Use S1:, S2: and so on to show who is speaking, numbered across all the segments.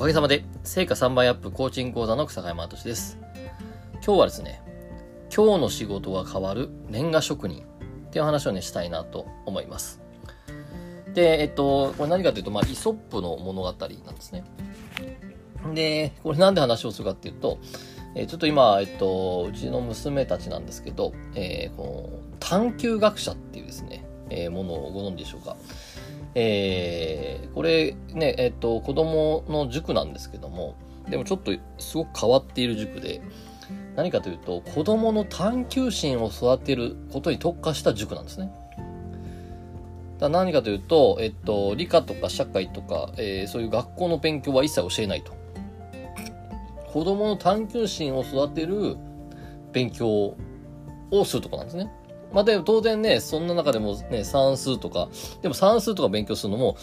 S1: おかげさまで、成果3倍アップコーチング講座の草山敏です。今日はですね、今日の仕事が変わるレンガ職人っていう話をね、したいなと思います。で、えっと、これ何かというと、まあ、イソップの物語なんですね。で、これなんで話をするかっていうと、えちょっと今、えっと、うちの娘たちなんですけど、えー、この探究学者っていうですね、えー、ものをご存知でしょうか。えー、これね、えっ、と、子供の塾なんですけども、でもちょっとすごく変わっている塾で、何かというと、子供の探求心を育てることに特化した塾なんですね。だ何かというと、えっと、理科とか社会とか、えー、そういう学校の勉強は一切教えないと。子供の探求心を育てる勉強をするとこなんですね。まあ、でも当然ね、そんな中でもね、算数とか、でも算数とか勉強するのも、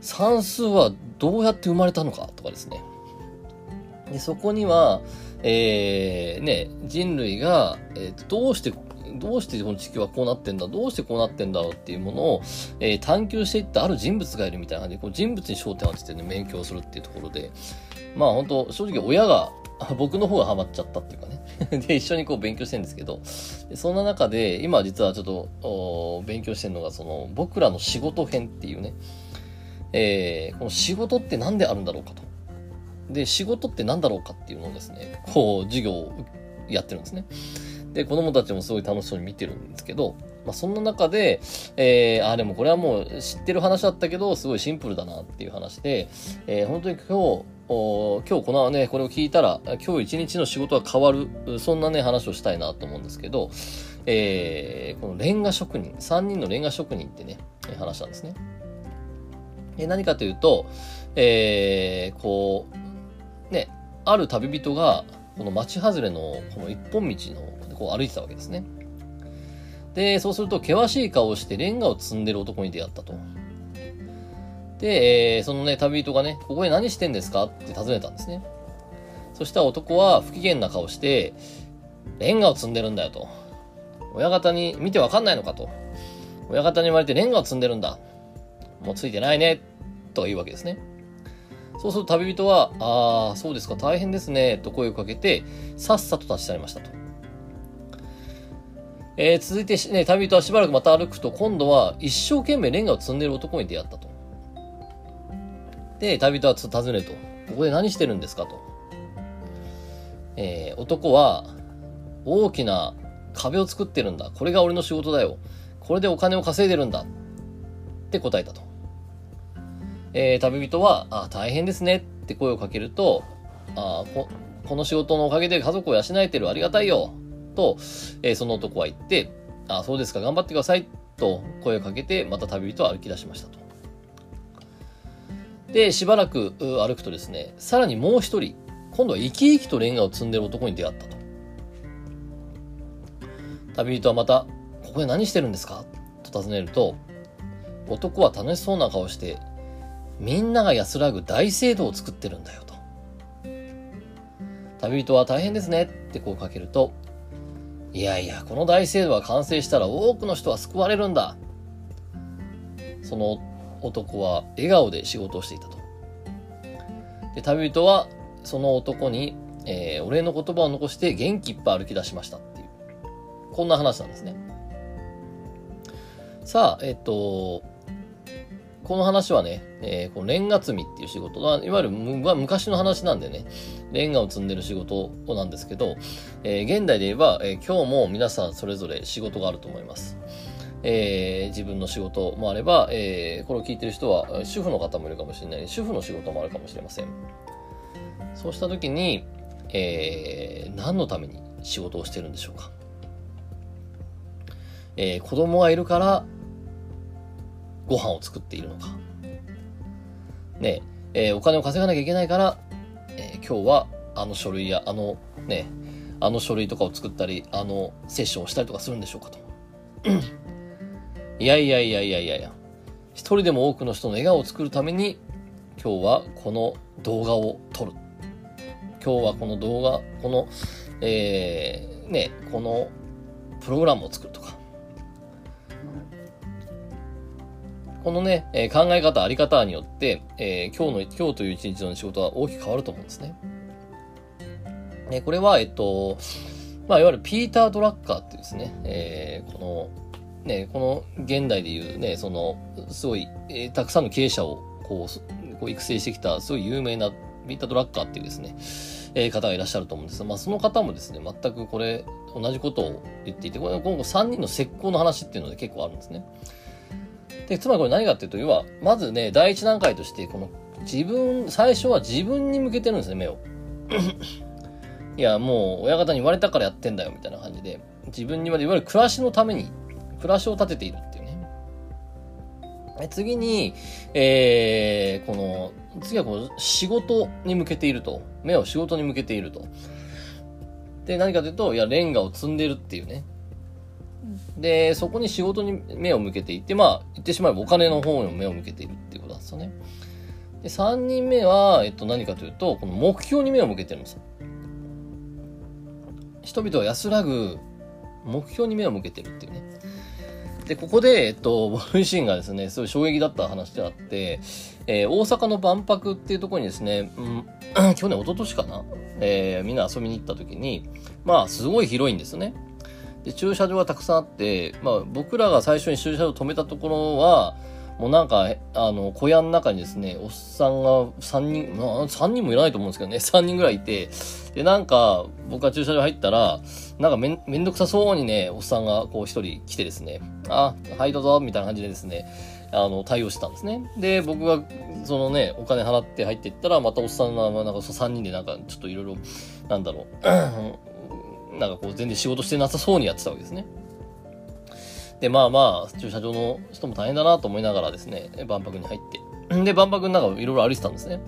S1: 算数はどうやって生まれたのかとかですね。でそこには、えー、ね、人類が、えー、どうして、どうしてこの地球はこうなってんだ、どうしてこうなってんだろうっていうものを、えー、探求していったある人物がいるみたいな感じで、こう人物に焦点を当ててね、勉強するっていうところで、まあ本当正直親が僕の方がハマっちゃったっていうかね で、一緒にこう勉強してるんですけど、そんな中で、今実はちょっと、勉強してるのが、その、僕らの仕事編っていうね、えー、この仕事って何であるんだろうかと。で、仕事って何だろうかっていうのをですね、こう、授業をやってるんですね。で、子供たちもすごい楽しそうに見てるんですけど、まあ、そんな中で、えー、あ、でもこれはもう知ってる話だったけど、すごいシンプルだなっていう話で、えー、本当に今日、今日このね、これを聞いたら、今日一日の仕事が変わる、そんなね、話をしたいなと思うんですけど、えー、このレンガ職人、3人のレンガ職人ってね、話なんですね。で何かというと、えー、こう、ね、ある旅人が、この町外れのこの一本道のこう歩いてたわけですね。で、そうすると険しい顔をしてレンガを積んでる男に出会ったと。で、えー、そのね、旅人がね、ここで何してんですか？って尋ねたんですね。そしたら男は不機嫌な顔して、レンガを積んでるんだよと。親方に見てわかんないのか？と。親方に言われてレンガを積んでるんだ。もうついてないね。とか言うわけですね。そうすると旅人は、ああ、そうですか、大変ですね。と声をかけて、さっさと立ち去りましたと。えー、続いて、ね、旅人はしばらくまた歩くと、今度は一生懸命レンガを積んでる男に出会ったと。で、旅人は尋ねると。ここで何してるんですかと。えー、男は、大きな壁を作ってるんだ。これが俺の仕事だよ。これでお金を稼いでるんだ。って答えたと。えー、旅人は、あ、大変ですねって声をかけると、あこ、この仕事のおかげで家族を養えてるありがたいよ。と、えー、その男は言って、あ、そうですか、頑張ってください。と声をかけて、また旅人は歩き出しましたと。で、しばらく歩くとですね、さらにもう一人、今度は生き生きとレンガを積んでる男に出会ったと。旅人はまた、ここで何してるんですか？と尋ねると、男は楽しそうな顔して、みんなが安らぐ大聖堂を作ってるんだよと。旅人は大変ですねってこうかけると、いやいや、この大聖堂が完成したら多くの人は救われるんだ。その男は笑顔で仕事をしていたと。で、旅人はその男に、えー、お礼の言葉を残して元気いっぱい歩き出しましたっていう、こんな話なんですね。さあ、えっと、この話はね、えー、このレンガ積みっていう仕事は、いわゆる昔の話なんでね、レンガを積んでる仕事なんですけど、えー、現代で言えば、えー、今日も皆さんそれぞれ仕事があると思います。えー、自分の仕事もあれば、えー、これを聞いてる人は主婦の方もいるかもしれない。主婦の仕事もあるかもしれません。そうした時に、えー、何のために仕事をしてるんでしょうか、えー、子供がいるからご飯を作っているのか。ねえー、お金を稼がなきゃいけないから、えー、今日はあの書類やあのねあの書類とかを作ったりあのセッションをしたりとかするんでしょうかと。いやいやいやいやいやいや、一人でも多くの人の笑顔を作るために、今日はこの動画を撮る。今日はこの動画、この、えー、ね、このプログラムを作るとか。このね、えー、考え方、あり方によって、えー、今日の、今日という一日の仕事は大きく変わると思うんですね。えこれは、えっと、まあ、いわゆるピーター・ドラッカーっていうですね、えー、この、ね、この現代でいうね、その、すごい、えー、たくさんの経営者をこう、こう育成してきた、すごい有名なピータ・ドラッカーっていうですね、えー、方がいらっしゃると思うんですが、まあ、その方もですね、全くこれ、同じことを言っていて、これ、今後3人の石膏の話っていうので結構あるんですね。で、つまりこれ何かっていうと、要は、まずね、第一段階として、この自分、最初は自分に向けてるんですね、目を。いや、もう親方に言われたからやってんだよ、みたいな感じで、自分に言われ、いわゆる暮らしのために、暮らしを立てているっていうね。次に、えー、この、次はこう、仕事に向けていると。目を仕事に向けていると。で、何かというと、いや、レンガを積んでるっていうね。で、そこに仕事に目を向けていて、まあ、言ってしまえばお金の方にも目を向けているっていうことなんですよね。で、3人目は、えっと、何かというと、この目標に目を向けてるんですよ。人々は安らぐ目標に目を向けてるっていうね。で、ここで、えっと、僕自身がですね、すごい衝撃だった話であって、えー、大阪の万博っていうところにですね、うん、去年、一昨年かなえー、みんな遊びに行った時に、まあ、すごい広いんですね。で、駐車場がたくさんあって、まあ、僕らが最初に駐車場を止めたところは、もうなんか、あの、小屋の中にですね、おっさんが3人、まあ、3人もいらないと思うんですけどね、3人ぐらいいて、で、なんか、僕が駐車場入ったら、なんかめめんどくさそうにね、おっさんがこう一人来てですね、あ、はいどうぞ、みたいな感じでですね、あの、対応してたんですね。で、僕が、そのね、お金払って入っていったら、またおっさんが、なんか3人でなんか、ちょっといろいろ、なんだろう、なんかこう、全然仕事してなさそうにやってたわけですね。で、まあまあ、駐車場の人も大変だなと思いながらですね、万博に入って。で、万博の中いろいろ歩いてたんですね。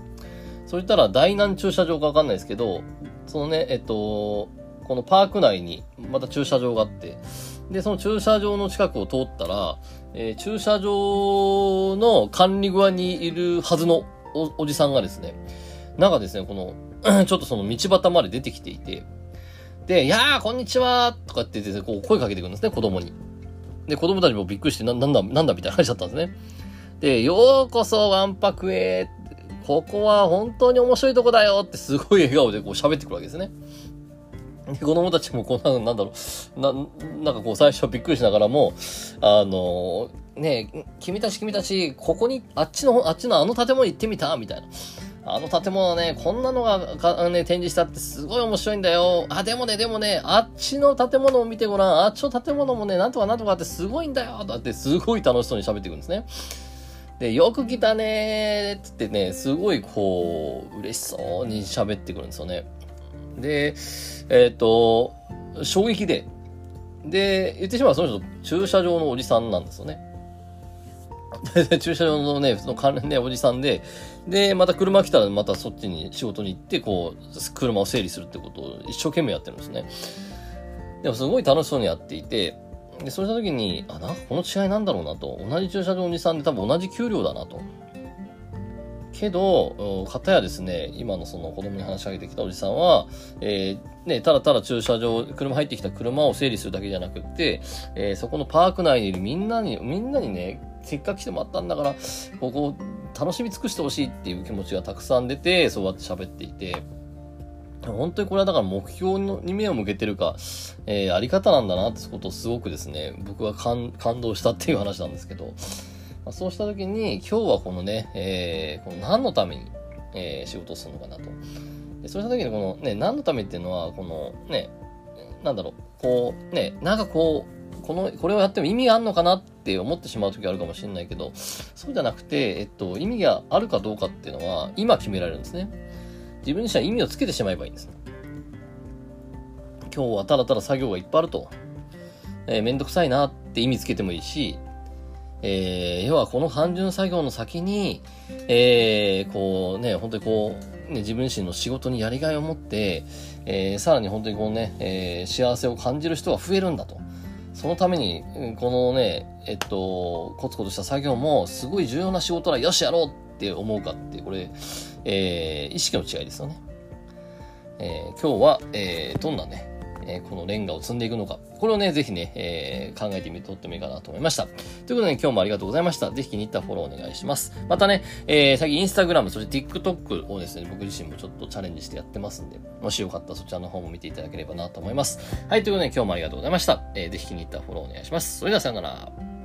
S1: そしたら、大南駐車場かわかんないですけど、そのね、えっと、このパーク内にまた駐車場があって、で、その駐車場の近くを通ったら、えー、駐車場の管理側にいるはずのおおじさんがですね、なんかですね、この、ちょっとその道端まで出てきていて、で、いやー、こんにちはとかって言って、こう声かけてくるんですね、子供に。で、子供たちもびっくりして、な、なんだ、なんだみたいな感じだったんですね。で、ようこそ、わんぱくへ。ここは本当に面白いとこだよってすごい笑顔でこう喋ってくるわけですね。で、子供たちもこう、なんだろう、な、なんかこう最初びっくりしながらも、あの、ね、君たち君たち、ここに、あっちの、あっちのあの建物行ってみたみたいな。あの建物ね、こんなのがが、ね、展示したってすごい面白いんだよ。あ、でもね、でもね、あっちの建物を見てごらん。あっちの建物もね、なんとかなんとかってすごいんだよ。だってすごい楽しそうに喋っていくんですね。で、よく来たねーつってね、すごいこう、嬉しそうに喋ってくるんですよね。で、えっ、と、衝撃で。で、言ってしまうその人、駐車場のおじさんなんですよね。駐車場のね、その関連ね、おじさんで、で、また車来たらまたそっちに仕事に行って、こう、車を整理するってことを一生懸命やってるんですね。でもすごい楽しそうにやっていて、で、そうした時に、あ、なんかこの違いなんだろうなと。同じ駐車場のおじさんで多分同じ給料だなと。けど、かたやですね、今のその子供に話しかけてきたおじさんは、えー、ね、ただただ駐車場、車入ってきた車を整理するだけじゃなくって、えー、そこのパーク内にいるみんなに、みんなにね、せっかく来てもらったんだから、ここを楽しみ尽くしてほしいっていう気持ちがたくさん出て、そうやって喋っていて、本当にこれはだから目標に目を向けてるか、えー、あり方なんだなってことをすごくですね、僕は感動したっていう話なんですけど、まあ、そうした時に今日はこのね、えー、この何のために、えー、仕事をするのかなと。でそうした時にこのね、何のためっていうのは、このね、なんだろう、こうね、なんかこう、この、これをやっても意味があるのかなって思ってしまう時あるかもしれないけど、そうじゃなくて、えっと、意味があるかどうかっていうのは、今決められるんですね。自分自身は意味をつけてしまえばいいんです。今日はただただ作業がいっぱいあると。えー、めんどくさいなって意味つけてもいいし、えー、要はこの単純作業の先に、えー、こうね、本当にこう、ね、自分自身の仕事にやりがいを持って、えー、さらに本当にこうね、えー、幸せを感じる人が増えるんだと。そのために、このね、えっと、コツコツした作業もすごい重要な仕事だ、よしやろうって思うかって、これ、えー、意識の違いですよね。えー、今日は、えー、どんなね、えー、このレンガを積んでいくのか。これをね、ぜひね、えー、考えてみてとってもいいかなと思いました。ということで、ね、今日もありがとうございました。ぜひ気に入ったフォローお願いします。またね、えー、最近インスタグラム、そして TikTok をですね、僕自身もちょっとチャレンジしてやってますんで、もしよかったらそちらの方も見ていただければなと思います。はい、ということで、今日もありがとうございました。えー、ぜひ気に入ったフォローお願いします。それではさよなら。